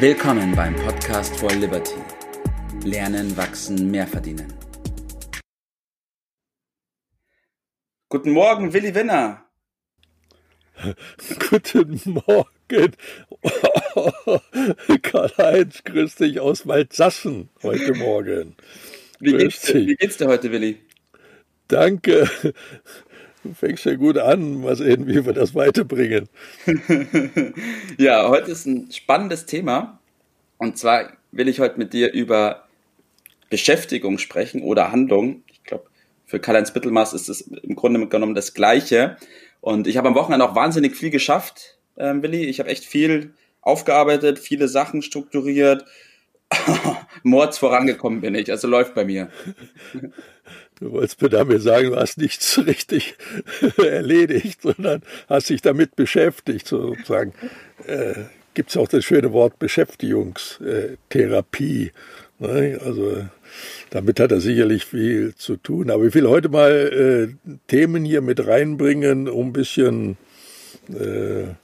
Willkommen beim Podcast for Liberty. Lernen, wachsen, mehr verdienen. Guten Morgen, Willi Winner. Guten Morgen. Karl-Heinz, grüß dich aus Waldsassen heute Morgen. Wie geht's, wie geht's dir heute, Willi? Danke. Du fängst ja gut an. Mal sehen, wie wir das weiterbringen. ja, heute ist ein spannendes Thema. Und zwar will ich heute mit dir über Beschäftigung sprechen oder Handlung. Ich glaube, für Karl-Heinz Bittelmaß ist es im Grunde genommen das Gleiche. Und ich habe am Wochenende auch wahnsinnig viel geschafft, äh, Willi. Ich habe echt viel aufgearbeitet, viele Sachen strukturiert. Mords vorangekommen bin ich, also läuft bei mir. Du wolltest mir damit sagen, du hast nichts richtig erledigt, sondern hast dich damit beschäftigt, sozusagen. Äh, Gibt es auch das schöne Wort Beschäftigungstherapie. Ne? Also damit hat er sicherlich viel zu tun. Aber ich will heute mal äh, Themen hier mit reinbringen, um ein bisschen äh,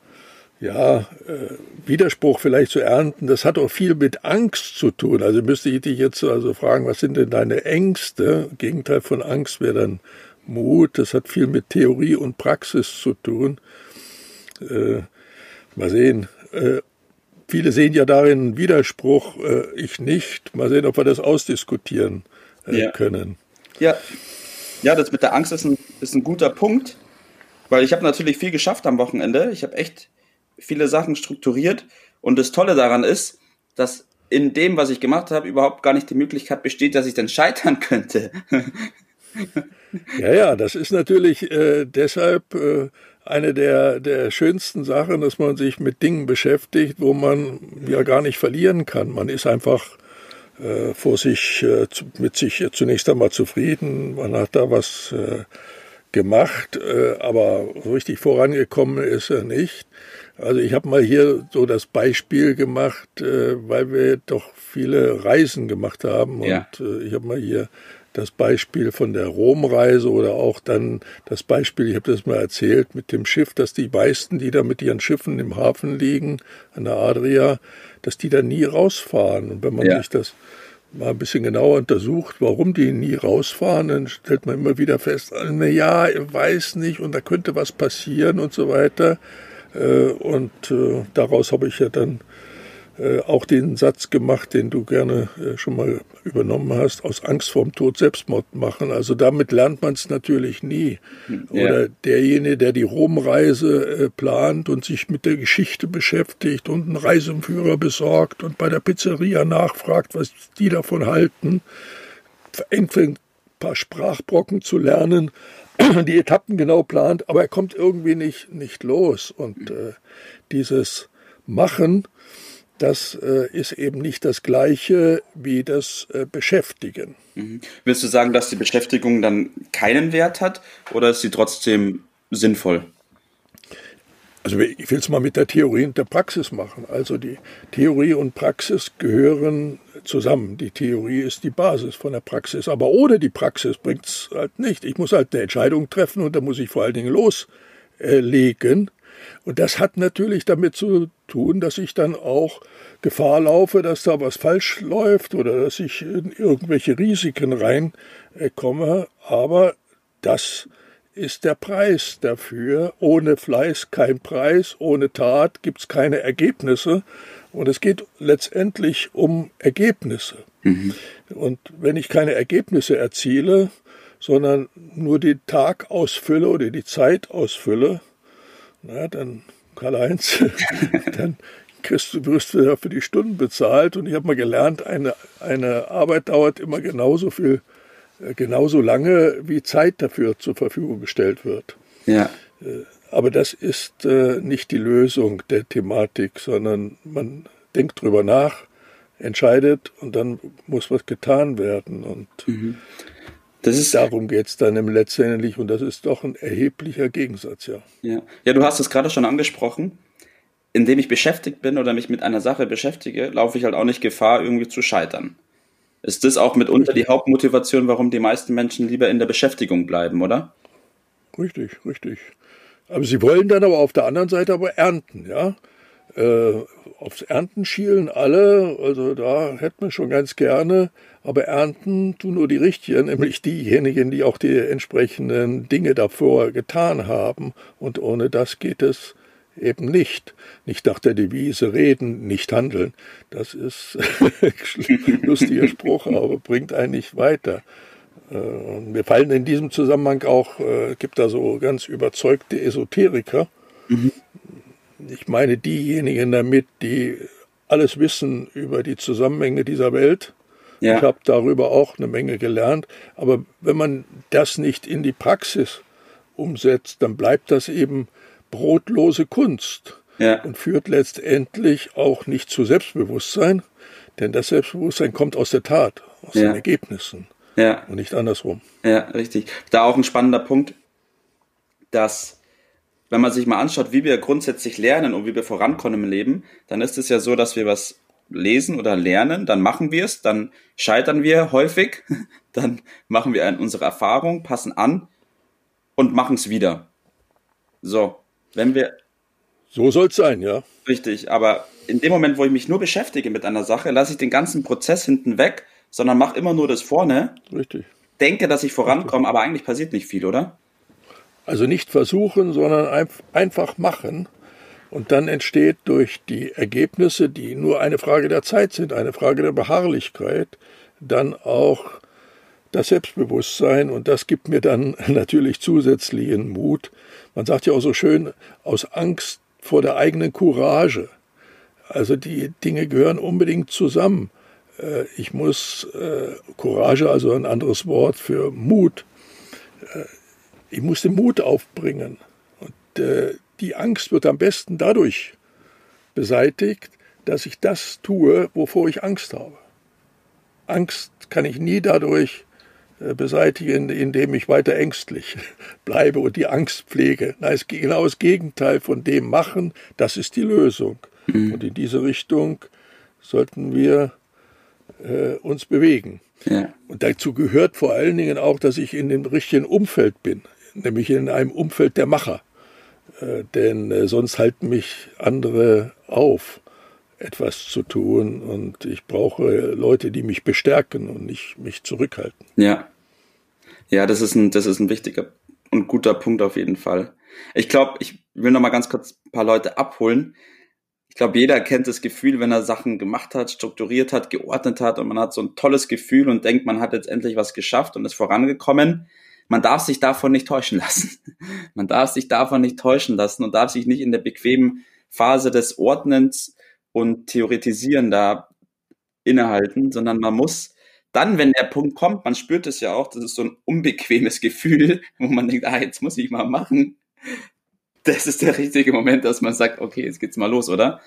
ja, äh, Widerspruch vielleicht zu ernten, das hat auch viel mit Angst zu tun. Also müsste ich dich jetzt also fragen, was sind denn deine Ängste? Gegenteil von Angst wäre dann Mut. Das hat viel mit Theorie und Praxis zu tun. Äh, mal sehen. Äh, viele sehen ja darin Widerspruch, äh, ich nicht. Mal sehen, ob wir das ausdiskutieren äh, ja. können. Ja. ja, das mit der Angst ist ein, ist ein guter Punkt, weil ich habe natürlich viel geschafft am Wochenende. Ich habe echt viele Sachen strukturiert. Und das Tolle daran ist, dass in dem, was ich gemacht habe, überhaupt gar nicht die Möglichkeit besteht, dass ich dann scheitern könnte. ja, ja, das ist natürlich äh, deshalb äh, eine der, der schönsten Sachen, dass man sich mit Dingen beschäftigt, wo man ja gar nicht verlieren kann. Man ist einfach äh, vor sich, äh, mit sich zunächst einmal zufrieden. Man hat da was äh, gemacht, äh, aber richtig vorangekommen ist er nicht. Also ich habe mal hier so das Beispiel gemacht, äh, weil wir doch viele Reisen gemacht haben. Ja. Und äh, ich habe mal hier das Beispiel von der Romreise oder auch dann das Beispiel, ich habe das mal erzählt, mit dem Schiff, dass die meisten, die da mit ihren Schiffen im Hafen liegen, an der Adria, dass die da nie rausfahren. Und wenn man ja. sich das mal ein bisschen genauer untersucht, warum die nie rausfahren, dann stellt man immer wieder fest, na ja, ich weiß nicht und da könnte was passieren und so weiter. Äh, und äh, daraus habe ich ja dann äh, auch den Satz gemacht, den du gerne schon mal übernommen hast, aus Angst vorm Tod Selbstmord machen. Also damit lernt man es natürlich nie. Ja. Oder derjenige, der die Romreise plant und sich mit der Geschichte beschäftigt und einen Reiseführer besorgt und bei der Pizzeria nachfragt, was die davon halten, ein paar Sprachbrocken zu lernen, die Etappen genau plant, aber er kommt irgendwie nicht, nicht los. Und äh, dieses Machen, das äh, ist eben nicht das gleiche wie das äh, Beschäftigen. Mhm. Willst du sagen, dass die Beschäftigung dann keinen Wert hat oder ist sie trotzdem sinnvoll? Also ich will es mal mit der Theorie und der Praxis machen. Also die Theorie und Praxis gehören zusammen. Die Theorie ist die Basis von der Praxis. Aber ohne die Praxis bringt es halt nicht. Ich muss halt eine Entscheidung treffen und da muss ich vor allen Dingen loslegen. Und das hat natürlich damit zu tun, dass ich dann auch Gefahr laufe, dass da was falsch läuft oder dass ich in irgendwelche Risiken reinkomme. Aber das ist der Preis dafür. Ohne Fleiß kein Preis, ohne Tat gibt es keine Ergebnisse. Und es geht letztendlich um Ergebnisse. Mhm. Und wenn ich keine Ergebnisse erziele, sondern nur den Tag ausfülle oder die Zeit ausfülle, na, dann, Karl-Heinz, dann kriegst du, wirst du für die Stunden bezahlt. Und ich habe mal gelernt, eine, eine Arbeit dauert immer genauso viel äh, genauso lange wie Zeit dafür zur Verfügung gestellt wird. Ja. Äh, aber das ist äh, nicht die Lösung der Thematik, sondern man denkt drüber nach, entscheidet und dann muss was getan werden. Und mhm. Das ist, darum geht es dann im letztendlich und das ist doch ein erheblicher Gegensatz, ja. Ja, ja du hast es gerade schon angesprochen. Indem ich beschäftigt bin oder mich mit einer Sache beschäftige, laufe ich halt auch nicht Gefahr, irgendwie zu scheitern. Ist das auch mitunter die Hauptmotivation, warum die meisten Menschen lieber in der Beschäftigung bleiben, oder? Richtig, richtig. Aber sie wollen dann aber auf der anderen Seite aber ernten, ja. Äh, aufs Ernten schielen alle, also da hätten wir schon ganz gerne, aber ernten tun nur die Richtigen, nämlich diejenigen, die auch die entsprechenden Dinge davor getan haben. Und ohne das geht es eben nicht. Nicht nach der Devise reden, nicht handeln. Das ist ein lustiger Spruch, aber bringt einen nicht weiter. Äh, mir fallen in diesem Zusammenhang auch, äh, gibt da so ganz überzeugte Esoteriker. Mhm. Ich meine diejenigen damit, die alles wissen über die Zusammenhänge dieser Welt. Ja. Ich habe darüber auch eine Menge gelernt. Aber wenn man das nicht in die Praxis umsetzt, dann bleibt das eben brotlose Kunst ja. und führt letztendlich auch nicht zu Selbstbewusstsein, denn das Selbstbewusstsein kommt aus der Tat, aus ja. den Ergebnissen ja. und nicht andersrum. Ja, richtig. Da auch ein spannender Punkt, dass wenn man sich mal anschaut, wie wir grundsätzlich lernen und wie wir vorankommen im Leben, dann ist es ja so, dass wir was lesen oder lernen, dann machen wir es, dann scheitern wir häufig, dann machen wir unsere Erfahrung, passen an und machen es wieder. So, wenn wir. So soll es sein, ja. Richtig, aber in dem Moment, wo ich mich nur beschäftige mit einer Sache, lasse ich den ganzen Prozess hinten weg, sondern mache immer nur das vorne. Richtig. Denke, dass ich vorankomme, aber eigentlich passiert nicht viel, oder? Also nicht versuchen, sondern einfach machen. Und dann entsteht durch die Ergebnisse, die nur eine Frage der Zeit sind, eine Frage der Beharrlichkeit, dann auch das Selbstbewusstsein. Und das gibt mir dann natürlich zusätzlichen Mut, man sagt ja auch so schön, aus Angst vor der eigenen Courage. Also die Dinge gehören unbedingt zusammen. Äh, ich muss äh, Courage, also ein anderes Wort für Mut, äh, ich muss den Mut aufbringen. Und die Angst wird am besten dadurch beseitigt, dass ich das tue, wovor ich Angst habe. Angst kann ich nie dadurch äh, beseitigen, indem ich weiter ängstlich bleibe und die Angst pflege. Nein, es ist genau das Gegenteil von dem machen, das ist die Lösung. Mhm. Und in diese Richtung sollten wir äh, uns bewegen. Ja. Und dazu gehört vor allen Dingen auch, dass ich in dem richtigen Umfeld bin, nämlich in einem Umfeld der Macher. Äh, denn äh, sonst halten mich andere auf etwas zu tun und ich brauche Leute, die mich bestärken und nicht mich zurückhalten. Ja. Ja, das ist ein, das ist ein wichtiger und guter Punkt auf jeden Fall. Ich glaube, ich will noch mal ganz kurz ein paar Leute abholen. Ich glaube, jeder kennt das Gefühl, wenn er Sachen gemacht hat, strukturiert hat, geordnet hat und man hat so ein tolles Gefühl und denkt, man hat jetzt endlich was geschafft und ist vorangekommen. Man darf sich davon nicht täuschen lassen. Man darf sich davon nicht täuschen lassen und darf sich nicht in der bequemen Phase des Ordnens und Theoretisieren da innehalten, sondern man muss dann, wenn der Punkt kommt, man spürt es ja auch, das ist so ein unbequemes Gefühl, wo man denkt, ah, jetzt muss ich mal machen. Das ist der richtige Moment, dass man sagt, okay, jetzt geht's mal los, oder?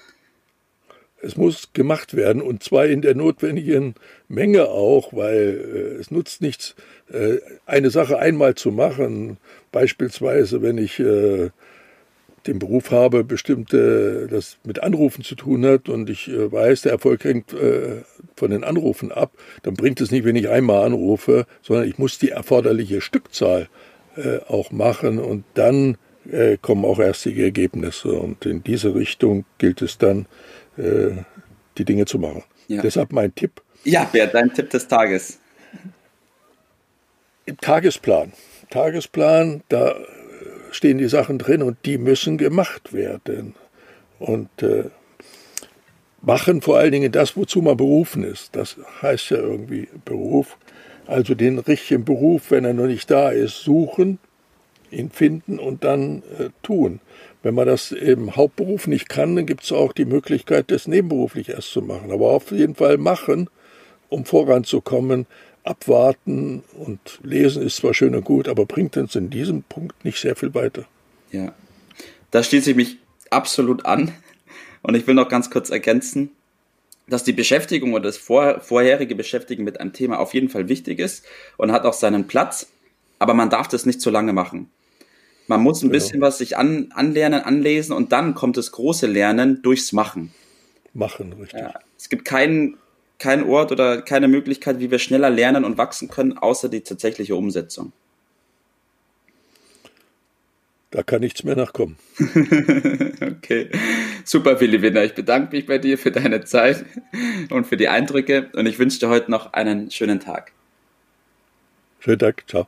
Es muss gemacht werden und zwar in der notwendigen Menge auch, weil äh, es nutzt nichts, äh, eine Sache einmal zu machen. Beispielsweise, wenn ich äh, den Beruf habe, bestimmte, das mit Anrufen zu tun hat und ich äh, weiß, der Erfolg hängt äh, von den Anrufen ab, dann bringt es nicht, wenn ich einmal anrufe, sondern ich muss die erforderliche Stückzahl äh, auch machen und dann kommen auch erst die Ergebnisse. Und in diese Richtung gilt es dann, äh, die Dinge zu machen. Ja. Deshalb mein Tipp. Ja, wer dein Tipp des Tages? Im Tagesplan. Tagesplan, da stehen die Sachen drin und die müssen gemacht werden. Und äh, machen vor allen Dingen das, wozu man berufen ist. Das heißt ja irgendwie Beruf. Also den richtigen Beruf, wenn er noch nicht da ist, suchen, ihn finden und dann äh, tun. Wenn man das im Hauptberuf nicht kann, dann gibt es auch die Möglichkeit, das nebenberuflich erst zu machen. Aber auf jeden Fall machen, um voranzukommen, abwarten und lesen ist zwar schön und gut, aber bringt uns in diesem Punkt nicht sehr viel weiter. Ja, da schließe ich mich absolut an. Und ich will noch ganz kurz ergänzen, dass die Beschäftigung oder das vor, vorherige Beschäftigen mit einem Thema auf jeden Fall wichtig ist und hat auch seinen Platz, aber man darf das nicht zu lange machen. Man muss ein genau. bisschen was sich an, anlernen, anlesen und dann kommt das große Lernen durchs Machen. Machen, richtig. Ja, es gibt keinen kein Ort oder keine Möglichkeit, wie wir schneller lernen und wachsen können, außer die tatsächliche Umsetzung. Da kann nichts mehr nachkommen. okay. Super, Willi Winner. Ich bedanke mich bei dir für deine Zeit und für die Eindrücke und ich wünsche dir heute noch einen schönen Tag. Schönen Tag. Ciao.